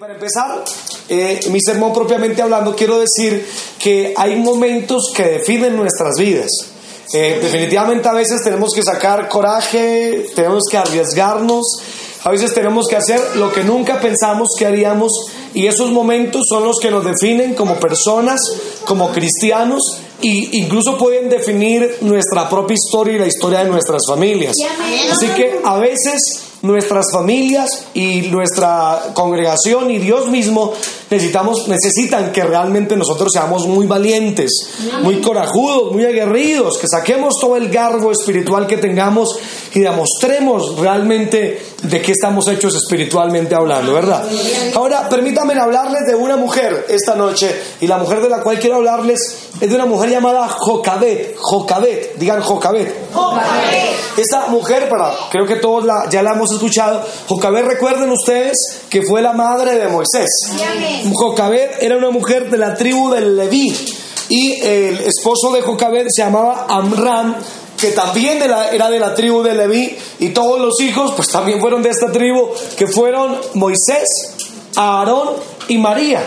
para empezar, eh, mi sermón propiamente hablando, quiero decir que hay momentos que definen nuestras vidas. Eh, definitivamente a veces tenemos que sacar coraje, tenemos que arriesgarnos, a veces tenemos que hacer lo que nunca pensamos que haríamos y esos momentos son los que nos definen como personas, como cristianos e incluso pueden definir nuestra propia historia y la historia de nuestras familias. Así que a veces nuestras familias y nuestra congregación y Dios mismo necesitamos, necesitan que realmente nosotros seamos muy valientes, muy corajudos, muy aguerridos, que saquemos todo el garbo espiritual que tengamos y demostremos realmente de qué estamos hechos espiritualmente hablando, ¿verdad? Ahora, permítanme hablarles de una mujer esta noche y la mujer de la cual quiero hablarles es de una mujer llamada Jocabet, Jocabet, digan Jocabet. Esta mujer, para, creo que todos la, ya la hemos escuchado, Jocabet, recuerden ustedes que fue la madre de Moisés. Jocabet era una mujer de la tribu del Leví y el esposo de Jocabet se llamaba Amram que también era de la tribu de Leví, y todos los hijos, pues también fueron de esta tribu, que fueron Moisés, Aarón y María.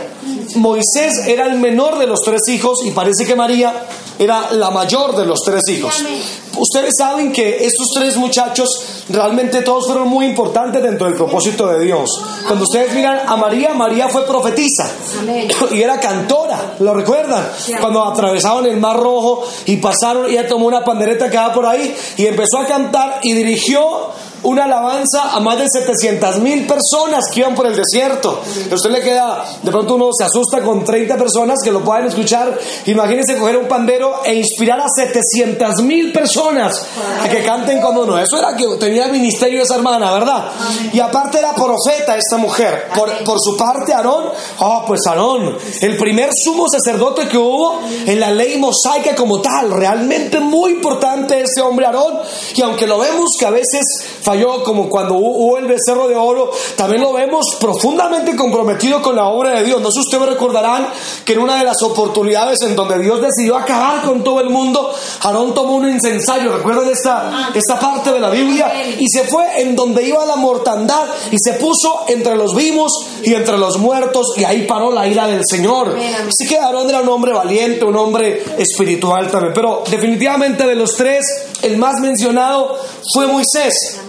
Moisés era el menor de los tres hijos y parece que María era la mayor de los tres hijos. Ustedes saben que estos tres muchachos realmente todos fueron muy importantes dentro del propósito de Dios. Cuando ustedes miran a María, María fue profetisa y era cantora, ¿lo recuerdan? Cuando atravesaban el Mar Rojo y pasaron, ella tomó una pandereta que va por ahí y empezó a cantar y dirigió una alabanza a más de 700 mil personas que iban por el desierto. A usted le queda, de pronto uno se asusta con 30 personas que lo puedan escuchar. Imagínense coger un pandero e inspirar a 700 mil personas a que canten como uno. Eso era que tenía el ministerio esa hermana, ¿verdad? Y aparte era profeta esta mujer. Por, por su parte, Aarón, oh, pues Aarón, el primer sumo sacerdote que hubo en la ley mosaica como tal. Realmente muy importante ese hombre Aarón. Y aunque lo vemos que a veces falló, como cuando hubo el becerro de oro, también lo vemos profundamente comprometido con la obra de Dios. No sé si ustedes recordarán que en una de las oportunidades en donde Dios decidió acabar con todo el mundo, Aarón tomó un incensario, recuerdan esta, esta parte de la Biblia, y se fue en donde iba la mortandad y se puso entre los vivos y entre los muertos, y ahí paró la ira del Señor. Así que Aarón era un hombre valiente, un hombre espiritual también, pero definitivamente de los tres, el más mencionado fue Moisés.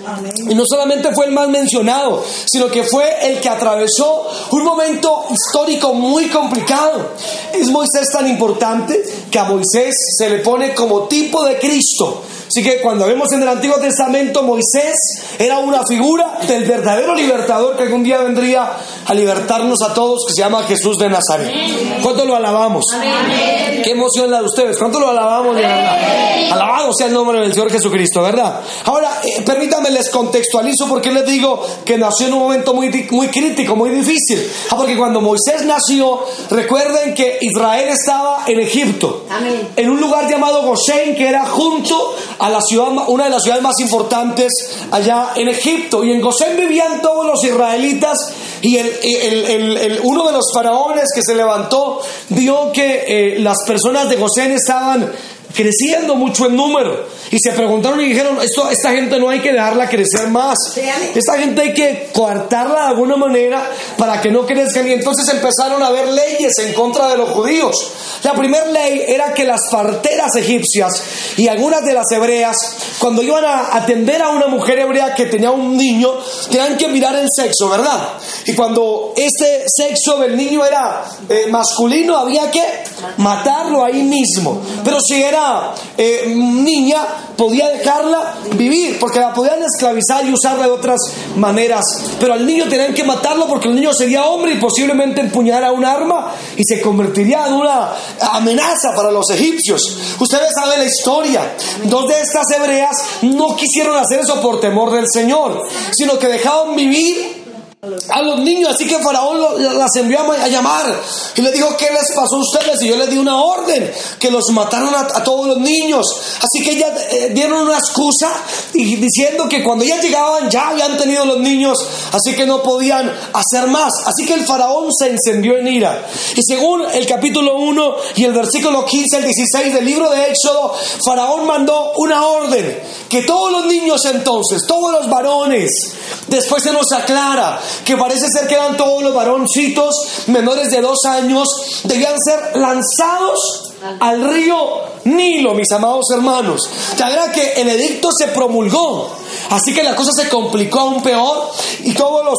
Y no solamente fue el más mencionado, sino que fue el que atravesó un momento histórico muy complicado. Es Moisés tan importante que a Moisés se le pone como tipo de Cristo. Así que cuando vemos en el Antiguo Testamento, Moisés era una figura del verdadero libertador que algún día vendría a libertarnos a todos, que se llama Jesús de Nazaret. ¿Cuánto lo alabamos? Qué emoción la de ustedes. ¿Cuánto lo alabamos? Alabado sea el nombre del Señor Jesucristo, ¿verdad? Ahora, eh, permítanme les contextualizo porque les digo que nació en un momento muy, muy crítico, muy difícil. Ah, porque cuando Moisés nació, recuerden que Israel estaba en Egipto, en un lugar llamado Gosén, que era junto a la ciudad, una de las ciudades más importantes allá en Egipto. Y en Gosén vivían todos los israelitas y el, uno de los faraones que se levantó vio que eh, las personas de Gosén estaban creciendo mucho en número. Y se preguntaron y dijeron, esto, esta gente no hay que dejarla crecer más. Esta gente hay que coartarla de alguna manera para que no crezcan. Y entonces empezaron a haber leyes en contra de los judíos. La primera ley era que las parteras egipcias y algunas de las hebreas, cuando iban a atender a una mujer hebrea que tenía un niño, tenían que mirar el sexo, ¿verdad? Y cuando este sexo del niño era eh, masculino, había que matarlo ahí mismo. Pero si era eh, niña, podía dejarla vivir, porque la podían esclavizar y usarla de otras maneras. Pero al niño tenían que matarlo porque el niño sería hombre y posiblemente empuñara un arma y se convertiría en una amenaza para los egipcios. Ustedes saben la historia. Dos de estas hebreas no quisieron hacer eso por temor del Señor, sino que dejaban vivir a los niños. Así que Faraón las envió a llamar y le dijo, ¿qué les pasó a ustedes? Y yo les di una orden, que los mataron a, todos los niños. Así que ellas eh, dieron una excusa diciendo que cuando ellas llegaban ya habían tenido los niños, así que no podían hacer más. Así que el Faraón se encendió en ira. Y según el capítulo 1 y el versículo 15 al 16 del libro de Éxodo, Faraón mandó una orden, que todos los niños entonces, todos los varones, después se nos aclara, que parece ser que eran todos los varoncitos menores de dos años, debían ser lanzados al río Nilo, mis amados hermanos. Ya que el edicto se promulgó, así que la cosa se complicó aún peor y todos los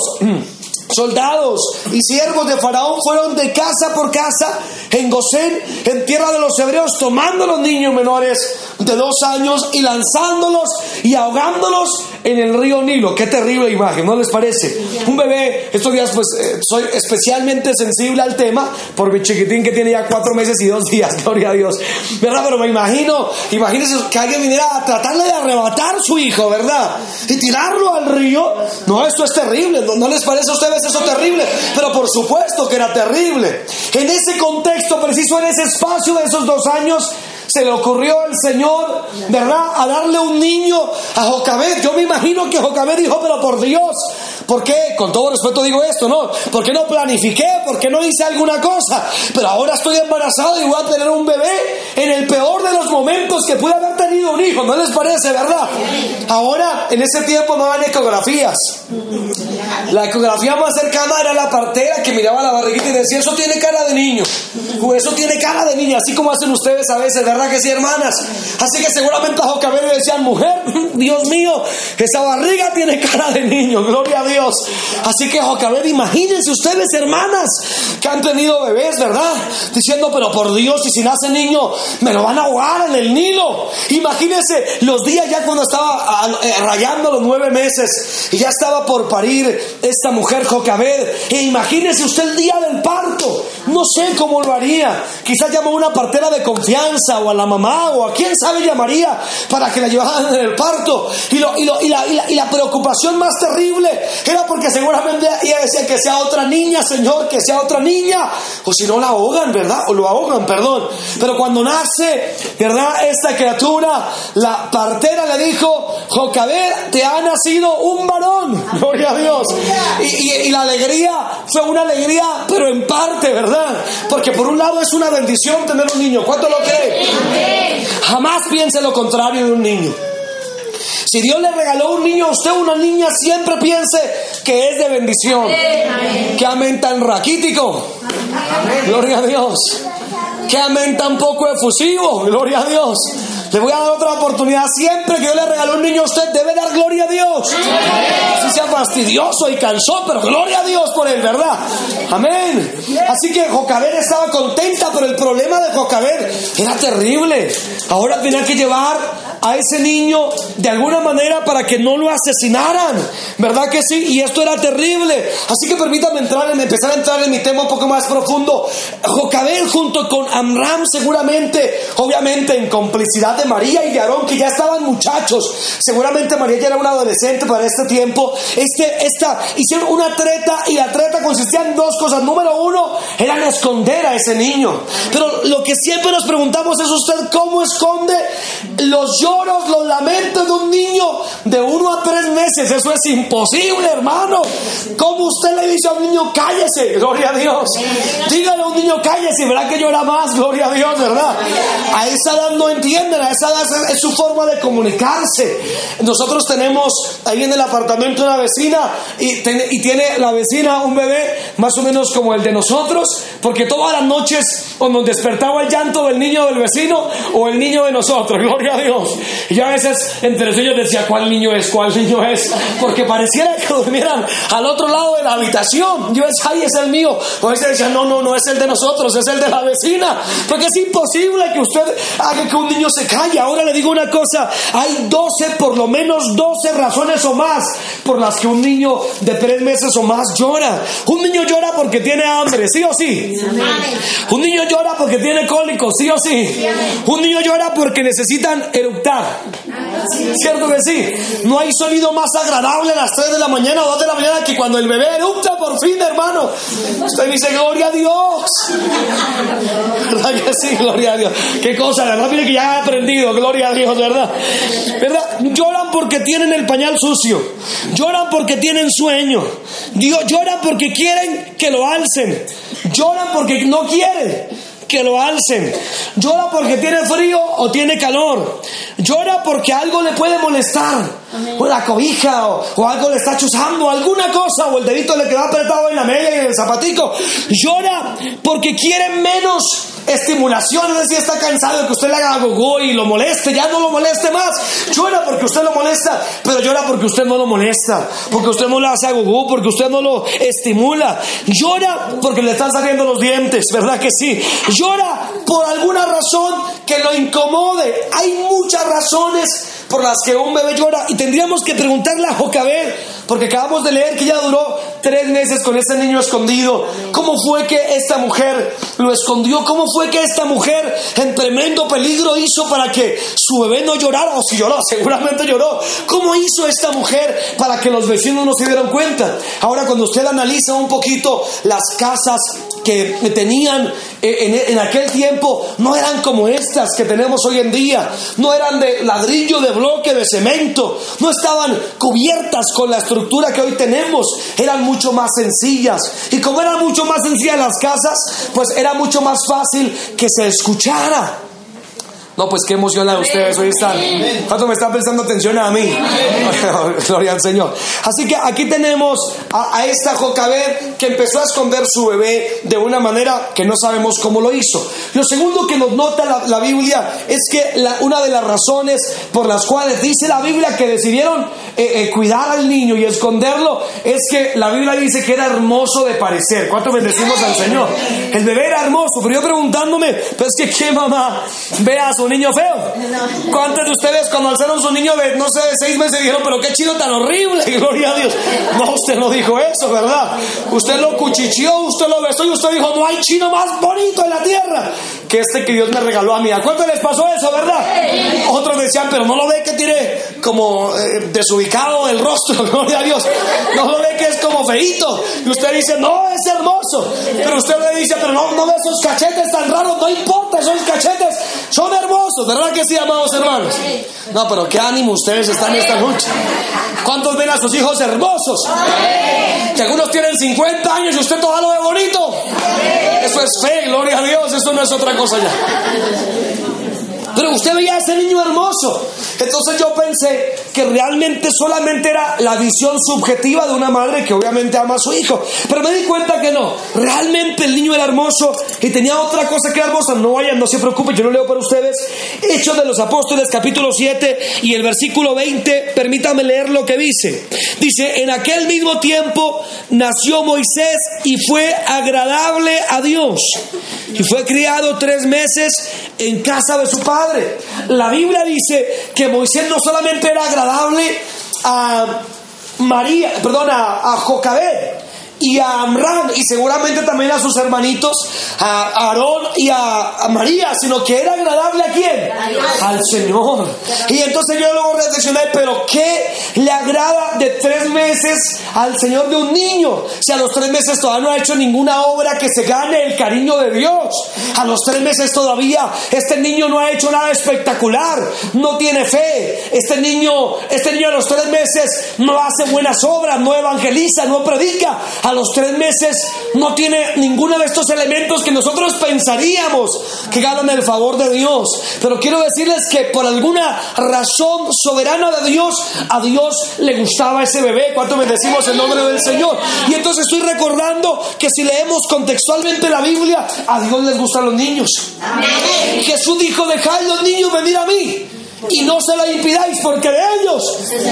soldados y siervos de Faraón fueron de casa por casa en Gosén, en tierra de los hebreos, tomando los niños menores de dos años y lanzándolos y ahogándolos en el río Nilo. Qué terrible imagen, ¿no les parece? Un bebé, estos días pues eh, soy especialmente sensible al tema por mi chiquitín que tiene ya cuatro meses y dos días, gloria a Dios. ¿Verdad? Pero me imagino, imagínense que alguien viniera a tratarle de arrebatar su hijo, ¿verdad? Y tirarlo al río. No, esto es terrible, ¿no, les parece a ustedes eso terrible? Pero por supuesto que era terrible. En ese contexto preciso, en ese espacio de esos dos años, se le ocurrió el Señor, ¿verdad?, a darle un niño a Jocabed. Yo me imagino que Jocabed dijo, pero por Dios, ¿por qué? Con todo respeto digo esto, ¿no? ¿Por qué no planifiqué? ¿Por qué no hice alguna cosa? Pero ahora estoy embarazado y voy a tener un bebé en el peor de los momentos que pude haber tenido un hijo, ¿no les parece, verdad? Ahora, en ese tiempo no había ecografías. La ecografía más cercana era la partera que miraba la barriguita y decía, eso tiene cara de niño, eso tiene cara de niña, así como hacen ustedes a veces, ¿verdad que sí, hermanas? Así que seguramente a Jocabed le decían, mujer, Dios mío, esa barriga tiene cara de niño, gloria a Dios. Así que Jocabed, imagínense ustedes, hermanas, que han tenido bebés, ¿verdad? Diciendo, pero por Dios, y si nace niño, me lo van a ahogar en el Nilo. Imagínense los días ya cuando estaba ah, eh, rayando los nueve meses y ya estaba por parir esta mujer Jocabed. E imagínese usted el día del parto. No sé cómo lo haría. Quizás llamó a una partera de confianza o a la mamá o a quién sabe llamaría para que la llevaran en el parto. Y, lo, la, la, preocupación más terrible era porque seguramente ella decía que sea otra niña, Señor, que sea otra niña. O si no la ahogan, ¿verdad? O lo ahogan, perdón. Pero cuando nace, ¿verdad? Esta criatura, la partera le dijo, Jocabed, te ha nacido un varón. Gloria a Dios. Y, y la alegría fue una alegría, pero en parte, ¿verdad? Porque por un lado es una bendición tener un niño. ¿Cuánto lo cree? Jamás piense lo contrario de un niño. Si Dios le regaló un niño a usted, una niña, siempre piense que es de bendición. Que amén tan raquítico. Gloria a Dios. Que amén tan poco efusivo. Gloria a Dios. Le voy a dar otra oportunidad. Siempre que Dios le regaló un niño a usted, debe dar gloria a Dios. Así sea fastidioso y cansó, pero gloria a Dios por él, ¿verdad? Amén. Así que Jocabed estaba contenta, pero el problema de Jocabed era terrible. Ahora tenía que llevar a ese niño de alguna manera para que no lo asesinaran. ¿Verdad que sí? Y esto era terrible. Así que permítame entrar en, empezar a entrar en mi tema un poco más profundo. Jocabed junto con Amram seguramente, obviamente en complicidad de María y de que ya estaban muchachos. Seguramente María ya era una adolescente para este tiempo. Este, esta, hicieron una treta y la treta consistía en dos cosas. Número uno, era esconder a ese niño. Pero lo que siempre nos preguntamos es usted cómo esconde los yo los lamentos de un niño de uno a tres meses. Eso es imposible, hermano. ¿Cómo usted le dice a un niño, cállese? Gloria a Dios. Dígale a un niño, cállese. Verá que llora más. Gloria a Dios, ¿verdad? A esa edad no entienden. Esa es su forma de comunicarse. Nosotros tenemos ahí en el apartamento una vecina y, y tiene la vecina un bebé más o menos como el de nosotros, porque todas las noches o nos despertaba el llanto del niño del vecino o el niño de nosotros. Gloria a Dios. Y a veces entre ellos decía, ¿cuál niño es? ¿Cuál niño es? Porque pareciera que durmieran al otro lado de la habitación. Yo decía, ay, es el mío. O a veces decía, no, no, no es el de nosotros, es el de la vecina. Porque es imposible que usted haga que un niño se calle. Ahora le digo una cosa, hay 12, por lo menos 12 razones o más por las que un niño de tres meses o más llora. Un niño llora porque tiene hambre, sí o sí. Un niño llora porque tiene cólicos, sí o sí. Un niño llora porque necesitan eruptar ¿Cierto que sí? No hay sonido más agradable a las 3 de la mañana o 2 de la mañana que cuando el bebé erupta por fin, hermano. Usted dice, gloria a Dios. ¿Verdad que sí? Gloria a Dios. Qué cosa, ¿verdad? Mire que ya he aprendido, gloria a Dios, ¿verdad? ¿Verdad? Lloran porque tienen el pañal sucio. Lloran porque tienen sueño. Dios, lloran porque quieren que lo alcen. Lloran porque no quieren que lo alcen. Llora porque tiene frío o tiene calor. Llora porque algo le puede molestar. O la cobija o, algo le está chuzando, alguna cosa, o el dedito le quedó apretado en la media y en el zapatico. Llora porque quiere menos estimulación, es decir, está cansado de que usted le haga gogo y lo moleste, ya no lo moleste más. Llora porque usted lo molesta, pero llora porque usted no lo molesta, porque usted no le hace gogo, porque usted no lo estimula. Llora porque le están saliendo los dientes, ¿verdad que sí? Llora por alguna razón que lo incomode. Hay muchas razones por las que un bebé llora y tendríamos que preguntarle a Jocabed, porque acabamos de leer que ya duró tres meses con ese niño escondido. ¿Cómo fue que esta mujer lo escondió? ¿Cómo fue que esta mujer en tremendo peligro hizo para que su bebé no llorara? O si lloró, seguramente lloró. ¿Cómo hizo esta mujer para que los vecinos no se dieran cuenta? Ahora cuando usted analiza un poquito las casas que tenían eh, en, aquel tiempo, no eran como estas que tenemos hoy en día. No eran de ladrillo, de bloque, de cemento. No estaban cubiertas con la estructura que hoy tenemos. Eran mucho más sencillas. Y como eran mucho más sencillas las casas, pues era mucho más fácil que se escuchara. No, pues qué emociona ustedes hoy están. ¿Cuánto me están prestando atención a mí? Gloria al Señor. Así que aquí tenemos a, esta Jocabed que empezó a esconder su bebé de una manera que no sabemos cómo lo hizo. Lo segundo que nos nota la, Biblia es que una de las razones por las cuales dice la Biblia que decidieron eh, eh, cuidar al niño y esconderlo es que la Biblia dice que era hermoso de parecer. ¿Cuánto bendecimos al Señor? El bebé era hermoso, pero yo preguntándome, pues que qué mamá ve a su niño feo. ¿Cuántos de ustedes cuando alzaron su niño de, no sé, de seis meses dijeron, pero qué chido tan horrible, gloria a Dios? No, usted no dijo eso, ¿verdad? Usted lo cuchicheó, usted lo besó y usted dijo, no hay chino más bonito en la tierra que este que Dios me regaló a mí. ¿A cuánto les pasó eso, verdad? Otros decían, pero no lo ve que tiene como eh, desubicado el rostro, gloria a Dios. No lo ve que es como feito. Y usted dice, no, es hermoso. Pero usted le dice, pero no, no ve esos cachetes tan raros, no importa, esos cachetes son hermosos ¿verdad que sí, amados hermanos? No, pero qué ánimo ustedes están en esta noche. ¿Cuántos ven a sus hijos hermosos? Que algunos tienen 50 años y usted todo lo ve bonito. Eso es fe, gloria a Dios, eso no es otra cosa ya. Pero usted veía a ese niño hermoso. Entonces yo pensé que realmente solamente era la visión subjetiva de una madre que obviamente ama a su hijo. Pero me di cuenta que no. Realmente el niño era hermoso y tenía otra cosa que hermosa. No vayan, no se preocupen, yo lo leo para ustedes. Hechos de los Apóstoles, capítulo 7 y el versículo 20. Permítame leer lo que dice. Dice: En aquel mismo tiempo nació Moisés y fue agradable a Dios. Y fue criado tres meses en casa de su padre. La Biblia dice que Moisés no solamente era agradable a María, perdón, a, a y a Amram y seguramente también a sus hermanitos, a Aarón y a, María, sino que era agradable a quién? Al Señor. Y entonces yo luego reflexioné, pero ¿qué le agrada de tres meses al Señor de un niño? Si a los tres meses todavía no ha hecho ninguna obra que se gane el cariño de Dios. A los tres meses todavía este niño no ha hecho nada espectacular, no tiene fe. Este niño, este niño a los tres meses no hace buenas obras, no evangeliza, no predica a los tres meses no tiene ninguno de estos elementos que nosotros pensaríamos que ganan el favor de Dios. Pero quiero decirles que por alguna razón soberana de Dios, a Dios le gustaba ese bebé. ¿Cuánto bendecimos el nombre del Señor? Y entonces estoy recordando que si leemos contextualmente la Biblia, a Dios les gustan los niños. Jesús dijo, dejad los niños venir a mí y no se la impidáis porque de ellos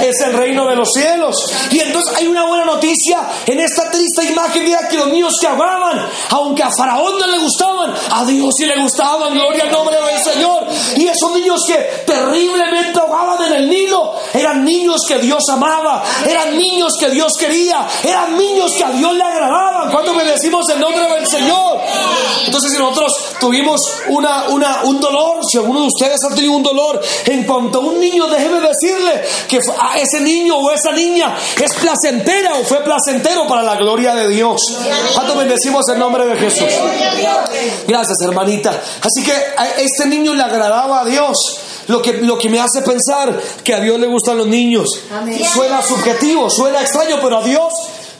es el reino de los cielos. Y entonces hay una buena noticia en esta triste imagen, mira que los niños que amaban, aunque a Faraón no le gustaban, a Dios sí le gustaban, gloria al nombre del Señor. Y esos niños que terriblemente ahogaban en el Nilo, eran niños que Dios amaba, eran niños que Dios quería, eran niños que a Dios le agradaban. Cuando me decimos el nombre del Señor. Entonces si nosotros tuvimos una, una, un dolor, si alguno de ustedes ha tenido un dolor, en cuanto un niño, déjeme decirle que a ese niño o esa niña es placentera o fue placentero para la gloria de Dios. ¿Cuánto bendecimos el nombre de Jesús? Gracias, hermanita. Así que a este niño le agradaba a Dios. Lo que, lo que me hace pensar que a Dios le gustan los niños. Suena subjetivo, suena extraño, pero a Dios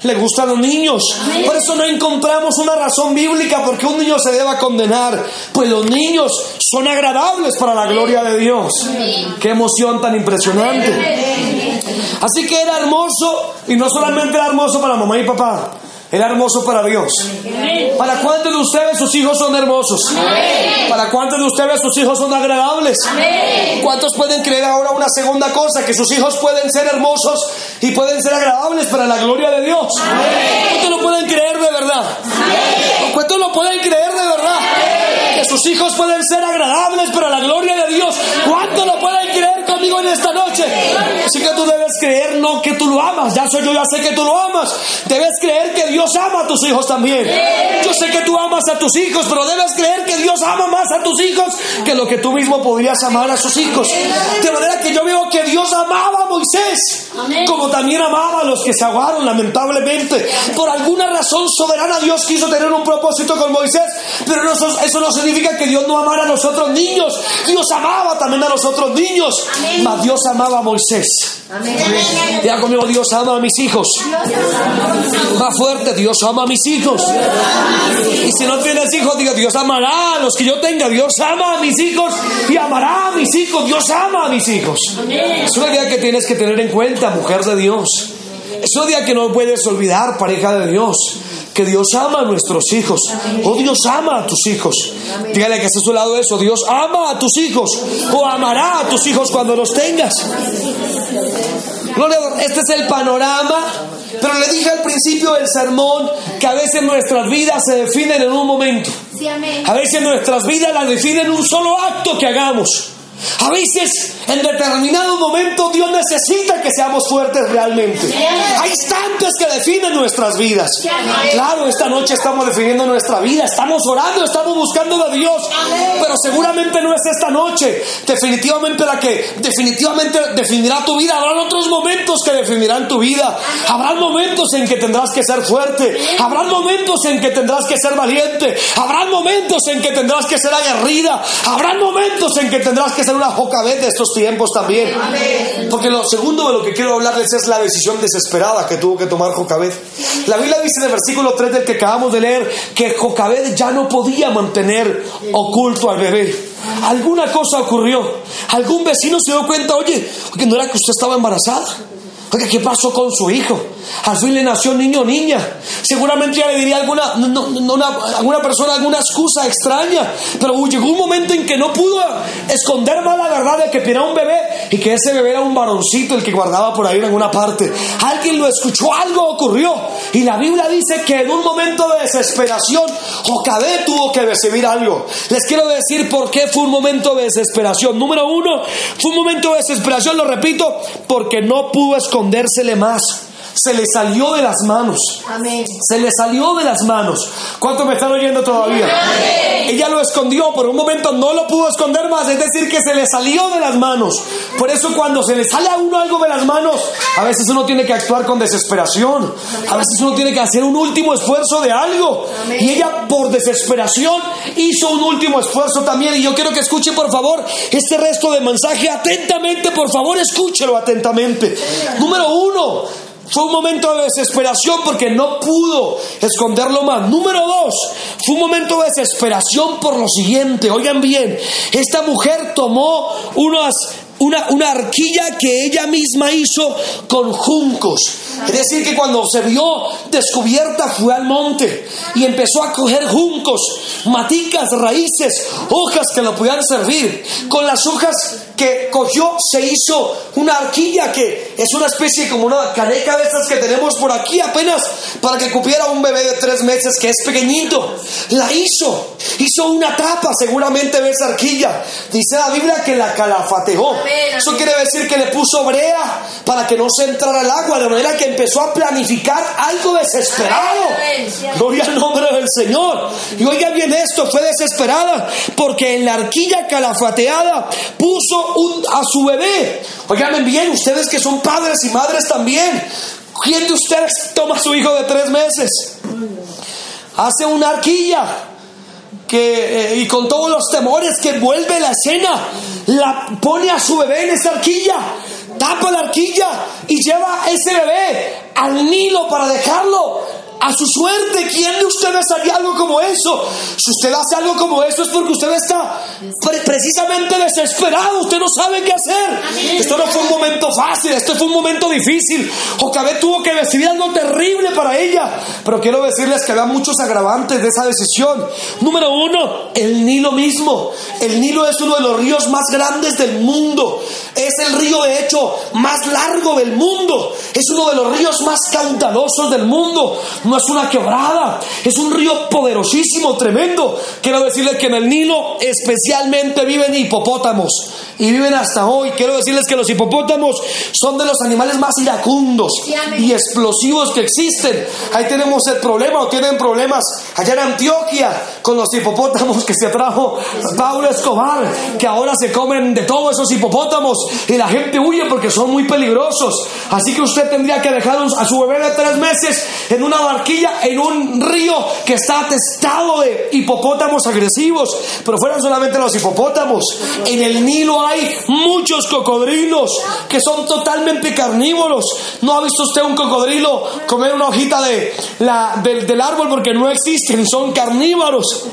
le gustan los niños. Por eso no encontramos una razón bíblica porque un niño se deba condenar. Pues los niños son agradables para la gloria de Dios. Qué emoción tan impresionante. Así que era hermoso y no solamente era hermoso para mamá y papá. Era hermoso para Dios. ¿Para cuántos de ustedes sus hijos son hermosos? ¿Para cuántos de ustedes sus hijos son agradables? ¿Cuántos pueden creer ahora una segunda cosa? Que sus hijos pueden ser hermosos y pueden ser agradables para la gloria de Dios. ¿Cuántos lo pueden creer de verdad? ¿Cuántos lo pueden creer de verdad? Que sus hijos pueden ser agradables para la gloria de Dios. ¿Cuántos lo pueden creer conmigo en esta noche? Así que tú debes creer no que tú lo amas. Ya soy yo, ya sé que tú lo amas. Debes creer que Dios ama a tus hijos también. Yo sé que tú amas a tus hijos, pero debes creer que Dios ama más a tus hijos que lo que tú mismo podrías amar a sus hijos. De manera que yo veo que Dios amaba a Moisés, como también amaba a los que se ahogaron, lamentablemente. Por alguna razón soberana Dios quiso tener un propósito con Moisés, pero eso no significa que Dios no amara a los otros niños. Dios amaba también a los otros niños, mas Dios amaba a Moisés. Ya conmigo, Dios ama a mis hijos. Más fuerte, Dios ama a mis hijos. Y si no tienes hijos, diga, Dios amará a los que yo tenga. Dios ama a mis hijos y amará a mis hijos. Dios ama a mis hijos. Es una idea que tienes que tener en cuenta, mujer de Dios. Es una idea que no puedes olvidar, pareja de Dios que Dios ama a nuestros hijos. O Dios ama a tus hijos. Dígale que esté a su lado eso. Dios ama a tus hijos. O amará a tus hijos cuando los tengas. Este es el panorama. Pero le dije al principio del sermón que a veces nuestras vidas se definen en un momento. A veces nuestras vidas las definen un solo acto que hagamos. A veces, en determinado momento, Dios necesita que seamos fuertes realmente. Hay instantes que definen nuestras vidas. Claro, esta noche estamos definiendo nuestra vida, estamos orando, estamos buscando a Dios, pero seguramente no es esta noche definitivamente la que definitivamente definirá tu vida. Habrán otros momentos que definirán tu vida. Habrán momentos en que tendrás que ser fuerte. Habrán momentos en que tendrás que ser valiente. Habrán momentos en que tendrás que ser aguerrida. Habrán momentos en que tendrás que ser una Jocabet de estos tiempos también. Porque lo segundo de lo que quiero hablarles es la decisión desesperada que tuvo que tomar Jocabet. La Biblia dice en el versículo 3 del que acabamos de leer que Jocabet ya no podía mantener oculto al bebé. Alguna cosa ocurrió. Algún vecino se dio cuenta, oye, que no era que usted estaba embarazada. Oye, ¿qué pasó con su hijo? Al fin le nació niño o niña. Seguramente ya le diría alguna, no, alguna persona alguna excusa extraña. Pero llegó un momento en que no pudo esconder más la verdad de que tenía un bebé y que ese bebé era un varoncito el que guardaba por ahí en alguna parte. Alguien lo escuchó, algo ocurrió. Y la Biblia dice que en un momento de desesperación, Jocabé tuvo que recibir algo. Les quiero decir por qué fue un momento de desesperación. Número uno, fue un momento de desesperación, lo repito, porque no pudo esconder escondérsele más se le salió de las manos. Se le salió de las manos. ¿Cuántos me están oyendo todavía? Ella lo escondió, por un momento no lo pudo esconder más, es decir, que se le salió de las manos. Por eso cuando se le sale a uno algo de las manos, a veces uno tiene que actuar con desesperación. A veces uno tiene que hacer un último esfuerzo de algo. Y ella por desesperación hizo un último esfuerzo también. Y yo quiero que escuche por favor este resto de mensaje atentamente, por favor escúchelo atentamente. Número uno, fue un momento de desesperación porque no pudo esconderlo más. Número dos, fue un momento de desesperación por lo siguiente. Oigan bien, esta mujer tomó unas una, una, arquilla que ella misma hizo con juncos. Es decir, que cuando se vio descubierta fue al monte y empezó a coger juncos, maticas, raíces, hojas que lo pudieran servir. Con las hojas que cogió se hizo una arquilla que es una especie como una caneca de estas que tenemos por aquí apenas para que cupiera un bebé de tres meses que es pequeñito. La hizo, hizo una tapa seguramente de esa arquilla. Dice la Biblia que la calafateó. Eso quiere decir que le puso brea para que no se entrara el agua, de manera que empezó a planificar algo desesperado. Gloria al nombre del Señor. Y oiga bien esto, fue desesperada porque en la arquilla calafateada puso a su bebé. Oigan bien, ustedes que son padres y madres también. ¿Quién de ustedes toma a su hijo de tres meses? Hace una arquilla que, eh, y con todos los temores que vuelve la escena, la pone a su bebé en esa arquilla tapa la arquilla y lleva ese bebé al Nilo para dejarlo a su suerte. ¿Quién de ustedes haría algo como eso? Si usted hace algo como eso es porque usted está precisamente desesperado. Usted no sabe qué hacer. Esto no fue un momento fácil, esto fue un momento difícil. Jocabet tuvo que decidir algo terrible para ella. Pero quiero decirles que había muchos agravantes de esa decisión. Número uno, el Nilo mismo. El Nilo es uno de los ríos más grandes del mundo. Es el río, de hecho, más largo del mundo. Es uno de los ríos más caudalosos del mundo no es una quebrada, es un río poderosísimo, tremendo. Quiero decirles que en el Nilo especialmente viven hipopótamos y viven hasta hoy. Quiero decirles que los hipopótamos son de los animales más iracundos y explosivos que existen. Ahí tenemos el problema o tienen problemas allá en Antioquia con los hipopótamos que se trajo Pablo Escobar, que ahora se comen de todos esos hipopótamos y la gente huye porque son muy peligrosos. Así que usted tendría que dejar a su bebé de tres meses en una en un río que está atestado de hipopótamos agresivos. Pero fueran solamente los hipopótamos. En el Nilo hay muchos cocodrilos que son totalmente carnívoros. ¿No ha visto usted un cocodrilo comer una hojita de la, del árbol porque no existen? Son carnívoros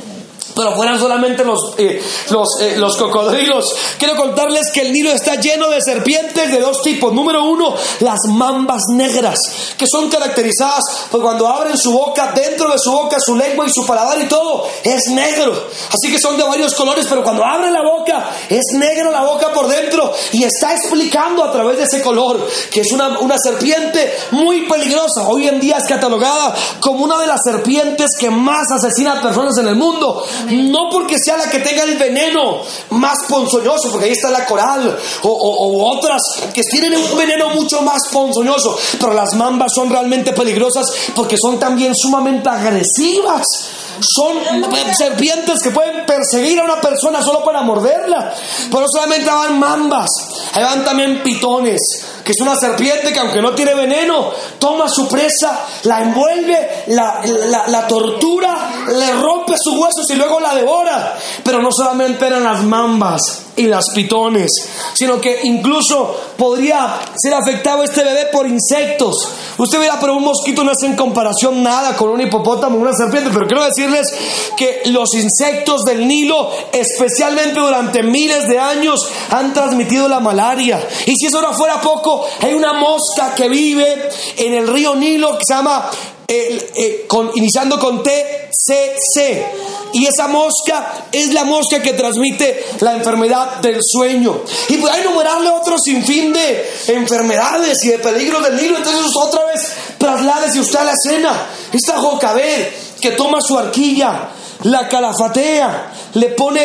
pero fueran solamente los, eh, los, eh, los, cocodrilos. Quiero contarles que el Nilo está lleno de serpientes de dos tipos. Número uno, las mambas negras, que son caracterizadas por cuando abren su boca, dentro de su boca, su lengua y su paladar y todo, es negro. Así que son de varios colores, pero cuando abren la boca, es negra la boca por dentro y está explicando a través de ese color que es una, una serpiente muy peligrosa. Hoy en día es catalogada como una de las serpientes que más asesina a personas en el mundo. No porque sea la que tenga el veneno más ponzoñoso, porque ahí está la coral o, otras que tienen un veneno mucho más ponzoñoso. Pero las mambas son realmente peligrosas porque son también sumamente agresivas. Son serpientes que pueden perseguir a una persona solo para morderla. Pero solamente van mambas, ahí van también pitones que es una serpiente que aunque no tiene veneno, toma su presa, la envuelve, la, tortura, le rompe sus huesos y luego la devora. Pero no solamente eran las mambas y las pitones, sino que incluso podría ser afectado este bebé por insectos. Usted verá, pero un mosquito no es en comparación nada con un hipopótamo, una serpiente, pero quiero decirles que los insectos del Nilo, especialmente durante miles de años, han transmitido la malaria. Y si eso no fuera poco, hay una mosca que vive en el río Nilo que se llama, eh, iniciando con TCC. Y esa mosca es la mosca que transmite la enfermedad del sueño. Y pues hay enumerarle otro sinfín de enfermedades y de peligros del Nilo. Entonces otra vez trasládese usted a la escena. Esta Jocabed que toma su arquilla, la calafatea, le pone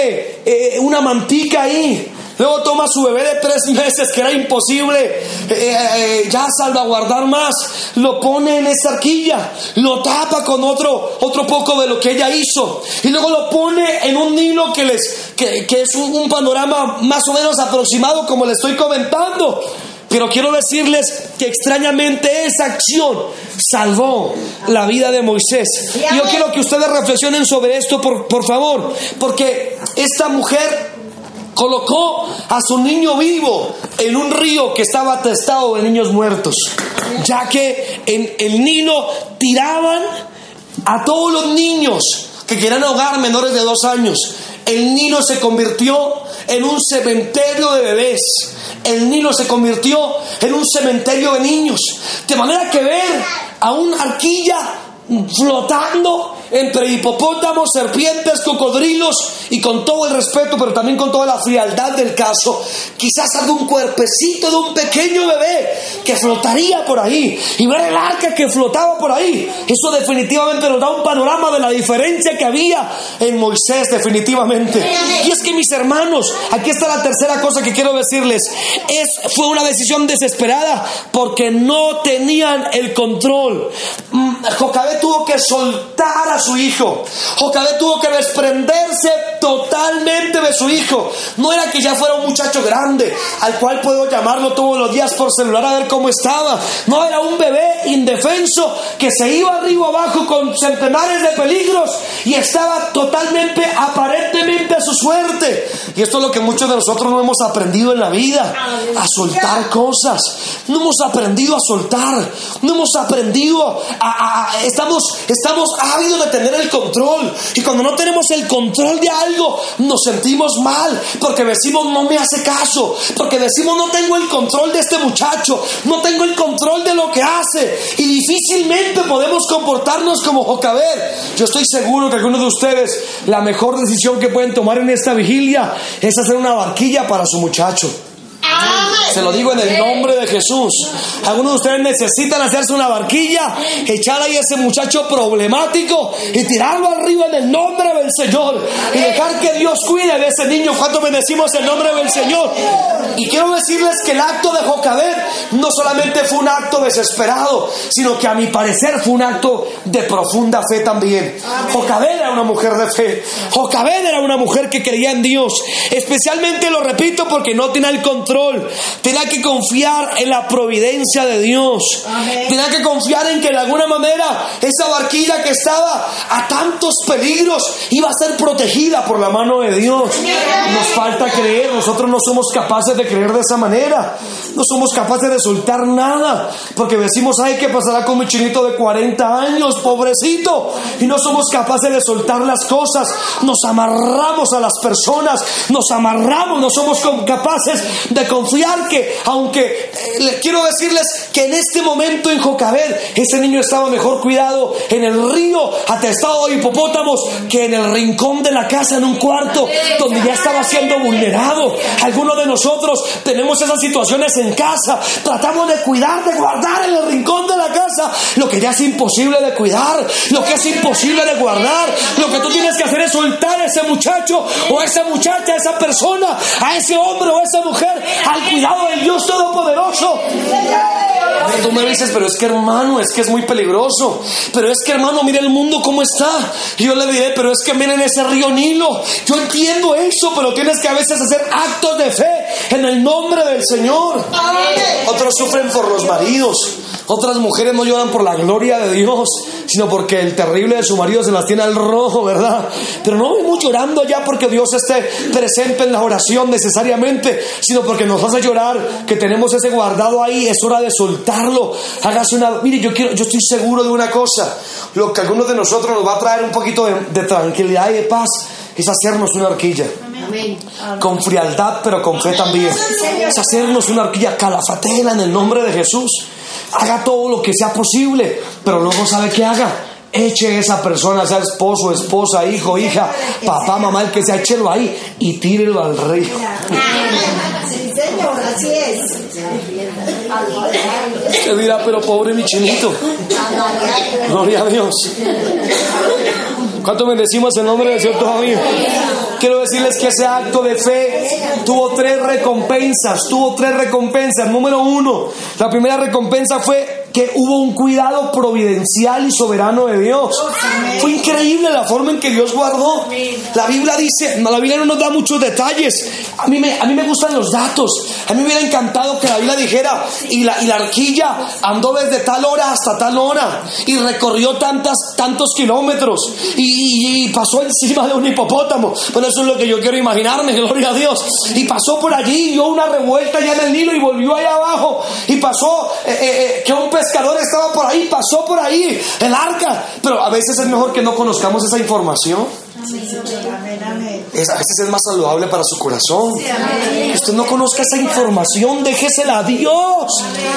eh, una mantica ahí Luego toma su bebé de tres meses, que era imposible eh, eh, ya salvaguardar más. Lo pone en esa arquilla, lo tapa con otro, otro poco de lo que ella hizo. Y luego lo pone en un nilo que, les, que, es un, un panorama más o menos aproximado como le estoy comentando. Pero quiero decirles que extrañamente esa acción salvó la vida de Moisés. Y yo quiero que ustedes reflexionen sobre esto, por, por favor, porque esta mujer colocó a su niño vivo en un río que estaba atestado de niños muertos, ya que en el Nilo tiraban a todos los niños que querían ahogar menores de dos años. El Nilo se convirtió en un cementerio de bebés. El Nilo se convirtió en un cementerio de niños. De manera que ver a un arquilla flotando entre hipopótamos, serpientes, cocodrilos y con todo el respeto, pero también con toda la frialdad del caso, quizás algún cuerpecito de un pequeño bebé que flotaría por ahí y ver el arca que flotaba por ahí. Eso definitivamente nos da un panorama de la diferencia que había en Moisés, definitivamente. Y es que mis hermanos, aquí está la tercera cosa que quiero decirles, es fue una decisión desesperada porque no tenían el control. Mm, Tuvo que soltar a su hijo. Jocabé tuvo que desprenderse totalmente de su hijo. No era que ya fuera un muchacho grande, al cual puedo llamarlo todos los días por celular a ver cómo estaba. No era un bebé indefenso que se iba arriba abajo con centenares de peligros y estaba totalmente, aparentemente a su suerte. Y esto es lo que muchos de nosotros no hemos aprendido en la vida, a soltar cosas. No hemos aprendido a soltar, no hemos aprendido a, estamos, estamos ávidos de tener el control. Y cuando no tenemos el control de algo, nos sentimos mal, porque decimos no me hace caso, porque decimos no tengo el control de este muchacho, no tengo el control de lo que hace. Y difícilmente podemos comportarnos como Jocabed. Yo estoy seguro que algunos de ustedes, la mejor decisión que pueden tomar en esta vigilia es hacer una barquilla para su muchacho. Se lo digo en el nombre de Jesús. Algunos de ustedes necesitan hacerse una barquilla, echar ahí a ese muchacho problemático y tirarlo arriba en el nombre del Señor y dejar que Dios cuide de ese niño. ¿Cuánto bendecimos el nombre del Señor? Y quiero decirles que el acto de Jocabed no solamente fue un acto desesperado, sino que a mi parecer fue un acto de profunda fe también. Jocabed era una mujer de fe. Jocabed era una mujer que creía en Dios. Especialmente lo repito porque no tiene el control. Tenía que confiar en la providencia de Dios. Tenía que confiar en que de alguna manera esa barquilla que estaba a tantos peligros iba a ser protegida por la mano de Dios. Nos falta creer, nosotros no somos capaces de creer de esa manera. No somos capaces de soltar nada. Porque decimos, ay, ¿qué pasará con mi chinito de 40 años, pobrecito? Y no somos capaces de soltar las cosas. Nos amarramos a las personas, nos amarramos, no somos capaces de confiar que aunque eh, quiero decirles que en este momento en Jocabed ese niño estaba mejor cuidado en el río atestado de hipopótamos que en el rincón de la casa en un cuarto donde ya estaba siendo vulnerado. Algunos de nosotros tenemos esas situaciones en casa, tratamos de cuidar, de guardar en el rincón de la casa lo que ya es imposible de cuidar, lo que es imposible de guardar. Lo que tú tienes que hacer es soltar a ese muchacho o a esa muchacha, a esa persona, a ese hombre o a esa mujer al cuidado del Dios Todopoderoso. Tú me dices, pero es que hermano, es que es muy peligroso. Pero es que hermano, mira el mundo cómo está. Y yo le diré, pero es que miren ese río Nilo. Yo entiendo eso, pero tienes que a veces hacer actos de fe en el nombre del Señor. Otros sufren por los maridos. Otras mujeres no lloran por la gloria de Dios, sino porque el terrible de su marido se las tiene al rojo, ¿verdad? Pero no vemos llorando ya porque Dios esté presente en la oración necesariamente, sino porque nos hace llorar que tenemos ese guardado ahí, es hora de soltarlo. Hágase una. Mire, yo, quiero, yo estoy seguro de una cosa: lo que a algunos de nosotros nos va a traer un poquito de, de tranquilidad y de paz es hacernos una horquilla. Con frialdad, pero con fe también. Es hacernos una horquilla calafatela en el nombre de Jesús. Haga todo lo que sea posible, pero luego sabe qué haga. Eche esa persona, sea esposo, esposa, hijo, hija, papá, mamá, el que sea, échelo ahí y tírelo al río. Sí, señor, así es. Usted dirá, pero pobre mi chinito. Gloria a Dios. ¿Cuánto bendecimos el nombre del Señor todavía? Quiero decirles que ese acto de fe tuvo tres recompensas, tuvo tres recompensas. Número uno, la primera recompensa fue que hubo un cuidado providencial y soberano de Dios. Fue increíble la forma en que Dios guardó. La Biblia dice, no, la Biblia no nos da muchos detalles. A mí, me, a mí me gustan los datos. A mí me hubiera encantado que la Biblia dijera, y la, y la arquilla andó desde tal hora hasta tal hora y recorrió tantas, tantos kilómetros y, y pasó encima de un hipopótamo. Pero eso es lo que yo quiero imaginarme, gloria a Dios. Y pasó por allí, dio una revuelta ya en el Nilo y volvió allá abajo. Y pasó eh, eh, eh, que un pescador estaba por ahí, pasó por ahí el arca. Pero a veces es mejor que no conozcamos esa información. Es, a veces es más saludable para su corazón. Usted no conozca esa información, déjesela a Dios.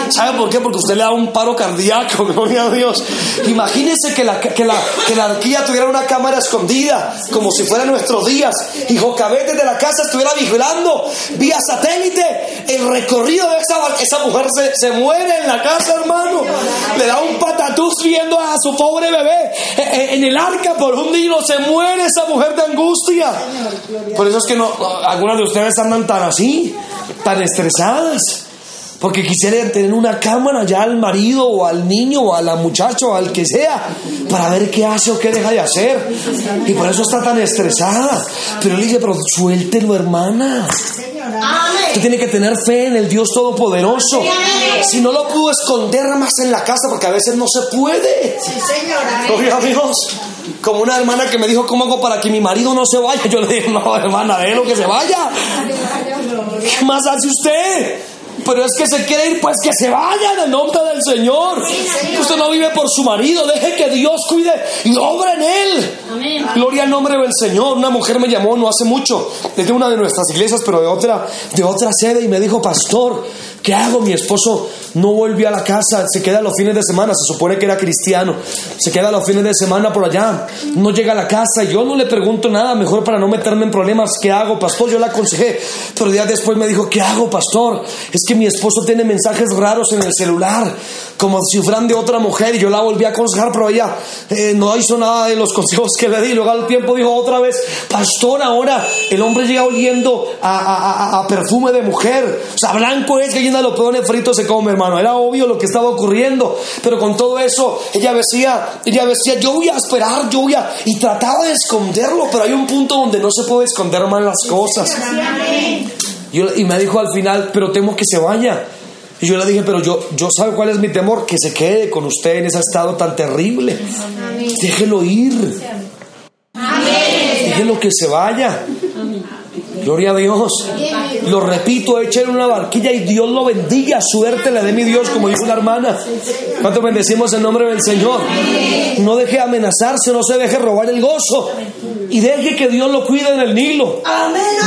¿Sabe por qué? Porque usted le da un paro cardíaco, gloria a Dios. Imagínese que la, que la, que la arquía tuviera una cámara escondida, como si fuera nuestros días, y Jocabet desde la casa estuviera vigilando vía satélite el recorrido de esa, esa mujer. Se, se muere en la casa, hermano. Le da un patatús viendo a su pobre bebé en el arca por un día, se muere esa mujer de angustia. Por eso es que no, algunas de ustedes andan tan así, tan estresadas. Porque quisiera tener una cámara ya al marido o al niño o a la muchacha o al que sea para ver qué hace o qué deja de hacer. Y por eso está tan estresada. Pero él dice, pero suéltelo hermana. Usted tiene que tener fe en el Dios Todopoderoso. Si no lo pudo esconder más en la casa, porque a veces no se puede. Gloria a Dios. Como una hermana que me dijo, ¿cómo hago para que mi marido no se vaya? Yo le dije, no, hermana, déjelo que se vaya. ¿Qué más hace usted? Pero es que se quiere ir, pues que se vaya en el nombre del Señor. Usted no vive por su marido, deje que Dios cuide y obra en él. Gloria al nombre del Señor. Una mujer me llamó no hace mucho, desde una de nuestras iglesias, pero de otra, de otra sede, y me dijo, pastor, ¿qué hago? Mi esposo no vuelve a la casa, se queda los fines de semana, se supone que era cristiano, se queda los fines de semana por allá, no llega a la casa, yo no le pregunto nada, mejor para no meterme en problemas, ¿qué hago, pastor? Yo le aconsejé, pero días después me dijo, ¿qué hago, pastor? Es que mi esposo tiene mensajes raros en el celular, como si fueran de otra mujer, y yo la volví a aconsejar, pero ella eh, no hizo nada de los consejos que le di, luego al tiempo dijo otra vez, pastor, ahora el hombre llega oliendo a, perfume de mujer, o sea, blanco es que llena los pedones fritos se come, hermano, era obvio lo que estaba ocurriendo, pero con todo eso, ella decía, ella decía, yo voy a esperar, yo voy a, y trataba de esconderlo, pero hay un punto donde no se puede esconder más las cosas. Y me dijo al final, pero temo que se vaya. Y yo le dije, pero yo, yo sabe cuál es mi temor, que se quede con usted en ese estado tan terrible. Déjelo ir. Déjelo que se vaya. Gloria a Dios. Lo repito, echen una barquilla y Dios lo bendiga. Suerte le dé mi Dios, como dijo una hermana. ¿Cuánto bendecimos en nombre del Señor? No deje amenazarse, no se deje robar el gozo. Y deje que Dios lo cuide en el Nilo.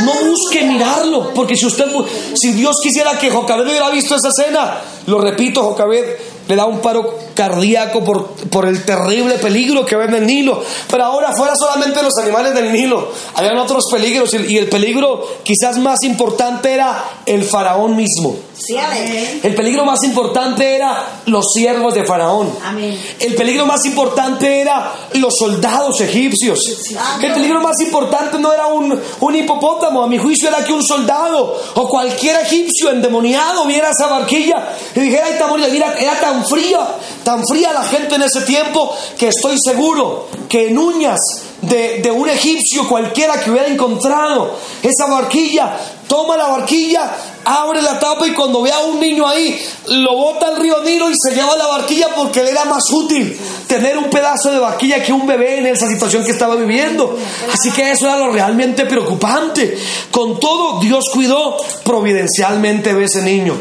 No busque mirarlo, porque si usted, si Dios quisiera que Jocabed hubiera visto esa escena, lo repito, Jocabed le da un paro cardíaco por, por el terrible peligro que ve en el Nilo. Pero ahora fuera solamente los animales del Nilo, habían otros peligros y el peligro quizás más importante era el faraón mismo. El peligro más importante era los siervos de Faraón. El peligro más importante era los soldados egipcios. El peligro más importante no era un, un hipopótamo, a mi juicio era que un soldado o cualquier egipcio endemoniado viera esa barquilla y dijera, ay, mira, era tan fría, tan fría la gente en ese tiempo que estoy seguro que en uñas de, de, un egipcio cualquiera que hubiera encontrado esa barquilla, toma la barquilla, abre la tapa y cuando ve a un niño ahí, lo bota al río Nilo y se lleva la barquilla porque le era más útil tener un pedazo de barquilla que un bebé en esa situación que estaba viviendo. Así que eso era lo realmente preocupante. Con todo, Dios cuidó providencialmente de ese niño.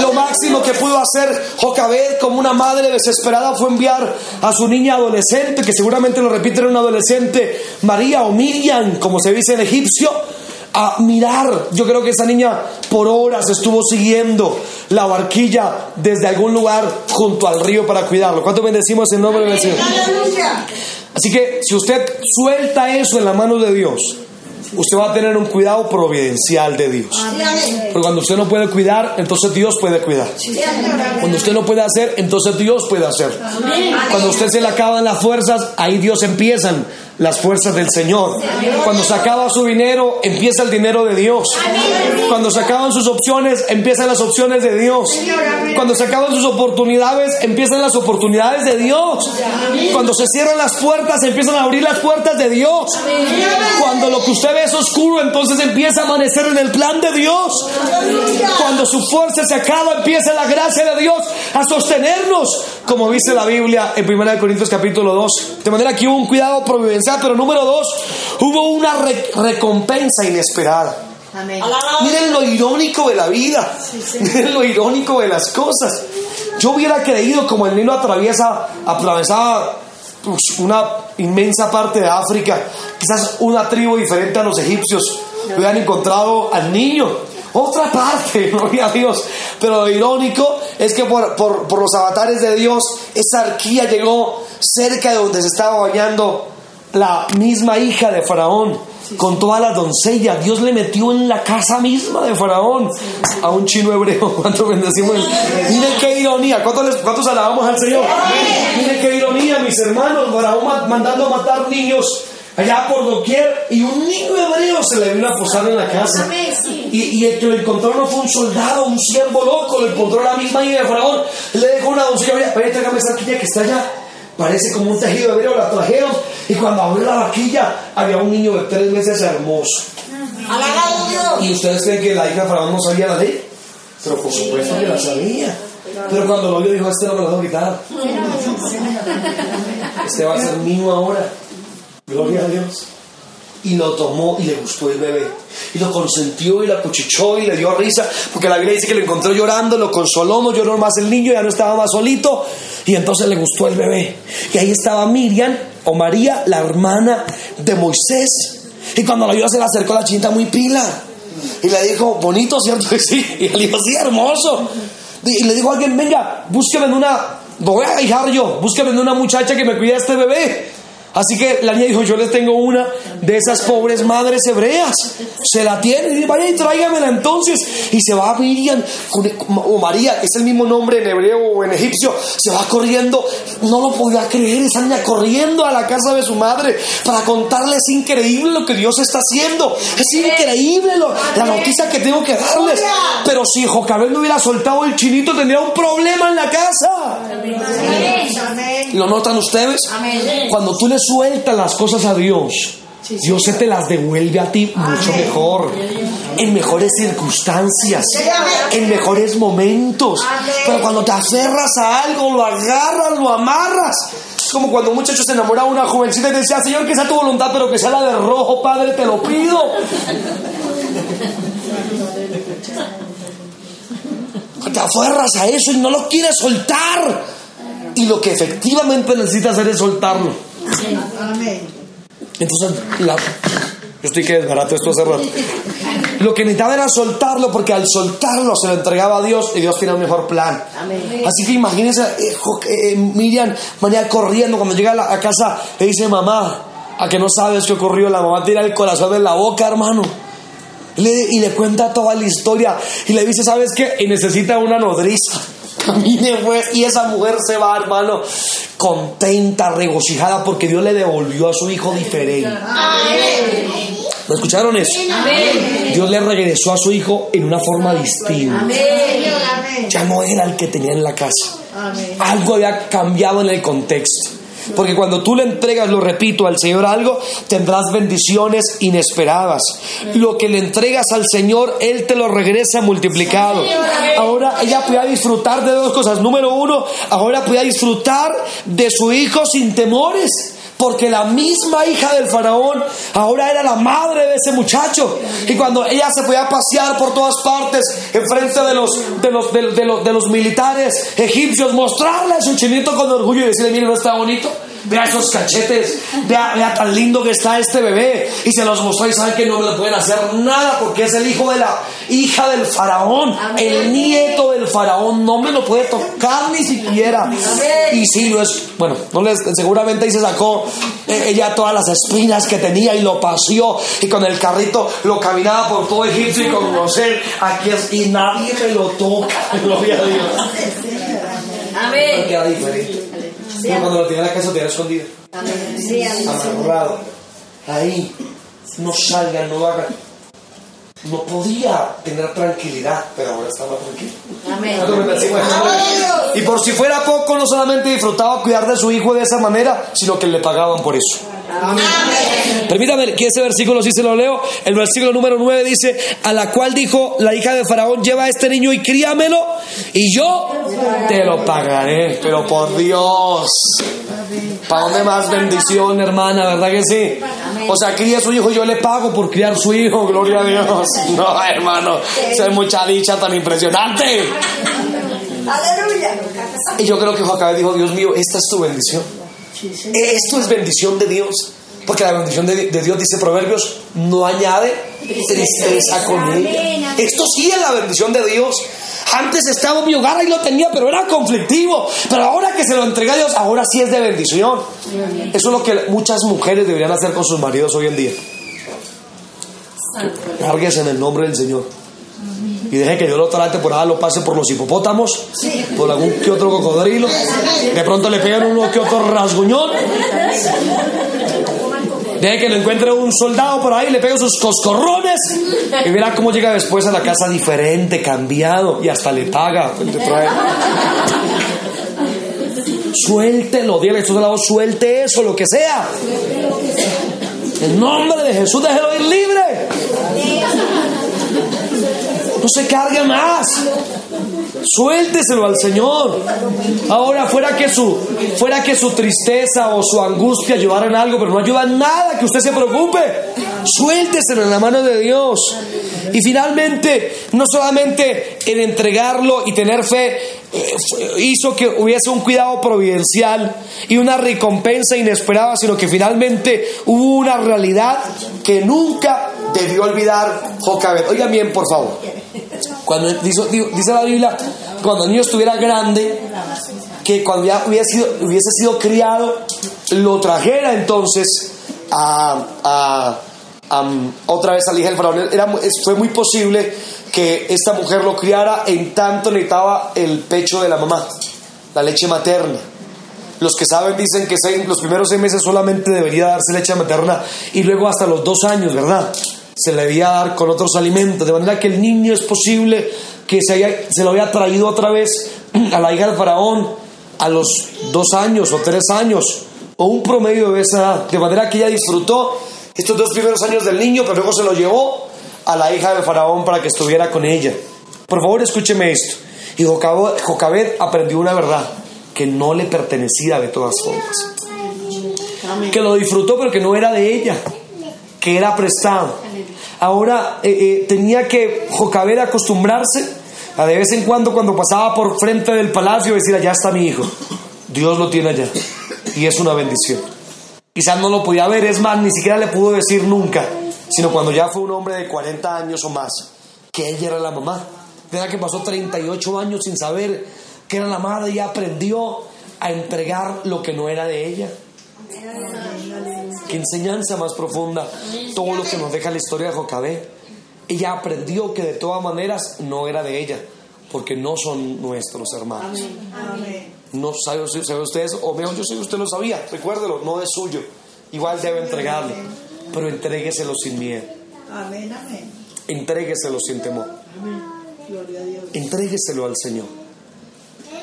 Lo máximo que pudo hacer Jocabed como una madre desesperada fue enviar a su niña adolescente, que seguramente lo repite era una adolescente, María o Miriam, como se dice en egipcio a mirar. Yo creo que esa niña por horas estuvo siguiendo la barquilla desde algún lugar junto al río para cuidarlo. ¿Cuánto bendecimos en nombre del Señor? Así que si usted suelta eso en la mano de Dios, usted va a tener un cuidado providencial de Dios. Porque cuando usted no puede cuidar, entonces Dios puede cuidar. Cuando usted no puede hacer, entonces Dios puede hacer. Cuando usted se le acaban las fuerzas, ahí Dios empiezan las fuerzas del Señor. Cuando se acaba su dinero, empieza el dinero de Dios. Cuando se acaban sus opciones, empiezan las opciones de Dios. Cuando se acaban sus oportunidades, empiezan las oportunidades de Dios. Cuando se cierran las puertas, empiezan a abrir las puertas de Dios. Cuando lo que usted ve es oscuro, entonces empieza a amanecer en el plan de Dios. Cuando su fuerza se acaba, empieza la gracia de Dios a sostenernos, como dice la Biblia en 1 Corintios capítulo 2. De manera que hubo un cuidado providencial pero número dos, hubo una recompensa inesperada. Miren lo irónico de la vida, miren lo irónico de las cosas. Yo hubiera creído como el Nilo atraviesa, atravesaba pues, una inmensa parte de África, quizás una tribu diferente a los egipcios, hubieran encontrado al niño. Otra parte, gloria a Dios. Pero lo irónico es que por, por, por los avatares de Dios, esa arquía llegó cerca de donde se estaba bañando la misma hija de Faraón, con toda la doncella. Dios le metió en la casa misma de Faraón a un chino hebreo. ¿Cuánto bendecimos? Miren qué ironía. ¿Cuántos, ¿Cuántos alabamos al Señor? Miren qué ironía, mis hermanos. Faraón mandando a matar niños allá por doquier, y un niño hebreo se le vino a posar en la casa. Y, y el que lo encontró no fue un soldado, un siervo loco, lo encontró la misma hija de Faraón. Le dejó una doncella, oye, tráigame esa vaquilla que está allá. Parece como un tejido hebreo, la trajeron. Y cuando abrió la vaquilla, había un niño de tres meses hermoso. ¿Y ustedes creen que la hija de Faraón no sabía la ley? Pero por supuesto que la sabía. Pero cuando lo vio dijo, este no me lo a quitar. Este va a ser mío ahora. Gloria a Dios. Y lo tomó y le gustó el bebé. Y lo consentió y lo acuchichó y le dio risa. Porque la Biblia dice que lo encontró llorando, lo consoló, no lloró más el niño, ya no estaba más solito. Y entonces le gustó el bebé. Y ahí estaba Miriam o María, la hermana de Moisés. Y cuando la vio se le acercó la chinita muy pila. Y le dijo, bonito, ¿cierto que sí? Y él dijo, sí, hermoso. Y le dijo a alguien, venga, búsqueme una, lo voy a dejar yo, búsqueme una muchacha que me cuide a este bebé. Así que la niña dijo, yo les tengo una de esas pobres madres hebreas. Se la tiene. Y dice, vaya y tráigamela entonces. Y se va a Miriam, o María, que es el mismo nombre en hebreo o en egipcio, se va corriendo. No lo podía creer, esa niña corriendo a la casa de su madre para contarle, es increíble lo que Dios está haciendo. Es increíble la noticia que tengo que darles. Pero si Jocabel no hubiera soltado el chinito, tendría un problema en la casa. ¿Lo notan ustedes? Cuando tú le sueltas las cosas a Dios, Dios se te las devuelve a ti mucho mejor, en mejores circunstancias, en mejores momentos. Pero cuando te aferras a algo, lo agarras, lo amarras. Es como cuando un muchacho se enamora de una jovencita y decía, Señor, que sea tu voluntad, pero que sea la de rojo, Padre, te lo pido. Te aferras a eso y no lo quieres soltar. Y lo que efectivamente necesitas hacer es soltarlo. Entonces, la, yo estoy que desbarato esto hace rato. Lo que necesitaba era soltarlo, porque al soltarlo se lo entregaba a Dios y Dios tiene un mejor plan. Así que imagínense, eh, eh, Miriam venía corriendo cuando llega a la casa, le dice, mamá, a que no sabes qué ocurrió, la mamá tira el corazón en la boca, hermano. y le cuenta toda la historia y le dice, ¿sabes qué? Y necesita una nodriza. Camine pues, y esa mujer se va, hermano, contenta, regocijada, porque Dios le devolvió a su hijo diferente. ¿Me escucharon eso? Dios le regresó a su hijo en una forma distinta. Ya no era el que tenía en la casa. Algo había cambiado en el contexto. Porque cuando tú le entregas, lo repito, al Señor algo, tendrás bendiciones inesperadas. Lo que le entregas al Señor, Él te lo regresa multiplicado. Ahora ella podía disfrutar de dos cosas. Número uno, ahora podía disfrutar de su hijo sin temores. Porque la misma hija del faraón ahora era la madre de ese muchacho. Y cuando ella se podía pasear por todas partes, enfrente de los, de los, de, los, de los militares egipcios, mostrarle a su chinito con orgullo y decirle, mire, no está bonito. Vea esos cachetes, vea, vea, tan lindo que está este bebé. Y se los mostró y saben que no le pueden hacer nada porque es el hijo de la hija del faraón, el nieto del faraón. No me lo puede tocar ni siquiera. Y sí, lo es. Bueno, no les, seguramente ahí se sacó eh, ella todas las espinas que tenía y lo paseó. Y con el carrito lo caminaba por todo Egipto y conocer aquí es. Y nadie me lo toca. Gloria a Dios. Amén. Queda diferente cuando lo tiene en la casa, lo tiene escondido. Amarrado. Ahí. No salgan, no hagan. No podía tener tranquilidad, pero ahora estaba tranquilo. Y por si fuera poco, no solamente disfrutaba cuidar de su hijo de esa manera, sino que le pagaban por eso. Permítame que ese versículo sí se lo leo. El versículo número 9 dice, a la cual dijo la hija de Faraón, lleva a este niño y críamelo y yo te lo pagaré. Pero por Dios, ¿para dónde más bendición, hermana? ¿Verdad que sí? O sea, cría a su hijo, yo le pago por criar su hijo, gloria a Dios. No, hermano, es mucha dicha tan impresionante. Aleluya. Y yo creo que Joacabé dijo, Dios mío, esta es tu bendición. Esto es bendición de Dios. Porque la bendición de, Dios, dice Proverbios, no añade tristeza con ella. Esto sí es la bendición de Dios. Antes estaba en mi hogar y lo tenía, pero era conflictivo. Pero ahora que se lo entrega a Dios, ahora sí es de bendición. Eso es lo que muchas mujeres deberían hacer con sus maridos hoy en día. Lárguese en el nombre del Señor. Y deje que Dios lo trate por ahí, lo pase por los hipopótamos, por algún que otro cocodrilo. De pronto le pegan uno que otro rasguñón. Deje que lo encuentre un soldado por ahí, le pega sus coscorrones y verá cómo llega después a la casa diferente, cambiado y hasta le paga. que trae. Suéltelo, a su lado, suelte eso, lo que sea. En nombre de Jesús, déjelo ir libre. No se cargue más. Suélteselo al Señor. Ahora, fuera que su, fuera que su tristeza o su angustia ayudaran algo, pero no ayuda en nada, que usted se preocupe. Suélteselo en la mano de Dios. Y finalmente, no solamente en entregarlo y tener fe, eh, hizo que hubiese un cuidado providencial y una recompensa inesperada, sino que finalmente hubo una realidad que nunca debió olvidar Jocabet. Oigan bien, por favor. Cuando dice, la Biblia, cuando el niño estuviera grande, que cuando ya hubiese sido, criado, lo trajera entonces a, um, otra vez al hija del faraón. Era, fue muy posible que esta mujer lo criara en tanto necesitaba el pecho de la mamá, la leche materna. Los que saben dicen que seis- los primeros seis meses solamente debería darse leche materna y luego hasta los dos años, ¿verdad? Se le debía dar con otros alimentos, de manera que el niño es posible que se, haya- se lo había traído otra vez a la hija del faraón a los dos años o tres años, o un promedio de esa edad, de manera que ella disfrutó estos dos primeros años del niño, pero luego se lo llevó a la hija del faraón para que estuviera con ella. Por favor, escúcheme esto. Y Jocabed aprendió una verdad, que no le pertenecía de todas formas. Que lo disfrutó, pero que no era de ella, que era prestado. Ahora eh, eh, tenía que Jocabed acostumbrarse a de vez en cuando, cuando pasaba por frente del palacio, decir: Allá está mi hijo. Dios lo tiene allá. Y es una bendición. Quizás no lo podía ver, es más, ni siquiera le pudo decir nunca, sino cuando ya fue un hombre de 40 años o más, que ella era la mamá. Verdad que pasó 38 años sin saber que era la madre y aprendió a entregar lo que no era de ella. Qué enseñanza más profunda todo lo que nos deja la historia de Jocabé. Ella aprendió que de todas maneras no era de ella, porque no son nuestros hermanos. No sabe, sabe ustedes, o mejor yo sé que usted lo sabía, recuérdelo, no es suyo. Igual debe entregarlo, pero entrégueselo sin miedo, Amén, amén. entrégueselo sin temor, Gloria a Dios. entrégueselo al Señor,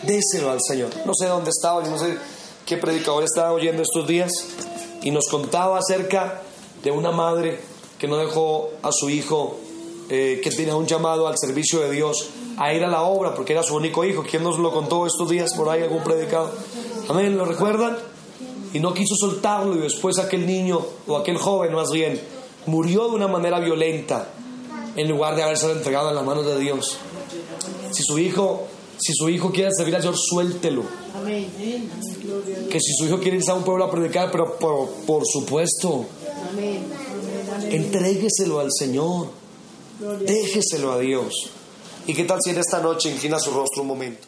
déselo al Señor. No sé dónde estaba, yo no sé qué predicador estaba oyendo estos días y nos contaba acerca de una madre que no dejó a su hijo, eh, que tenía un llamado al servicio de Dios, a ir a la obra porque era su único hijo. ¿Quién nos lo contó estos días por ahí, algún predicado? Amén, ¿lo recuerdan? Y no quiso soltarlo y después aquel niño, o aquel joven más bien, murió de una manera violenta en lugar de haberse entregado en las manos de Dios. Si su hijo, si su hijo quiere servir al Señor, suéltelo. Amén. Que si su hijo quiere irse a un pueblo a predicar, pero por, por supuesto, Amén. Entrégueselo al Señor. Déjeselo a Dios. ¿Y qué tal si en esta noche inclina su rostro un momento?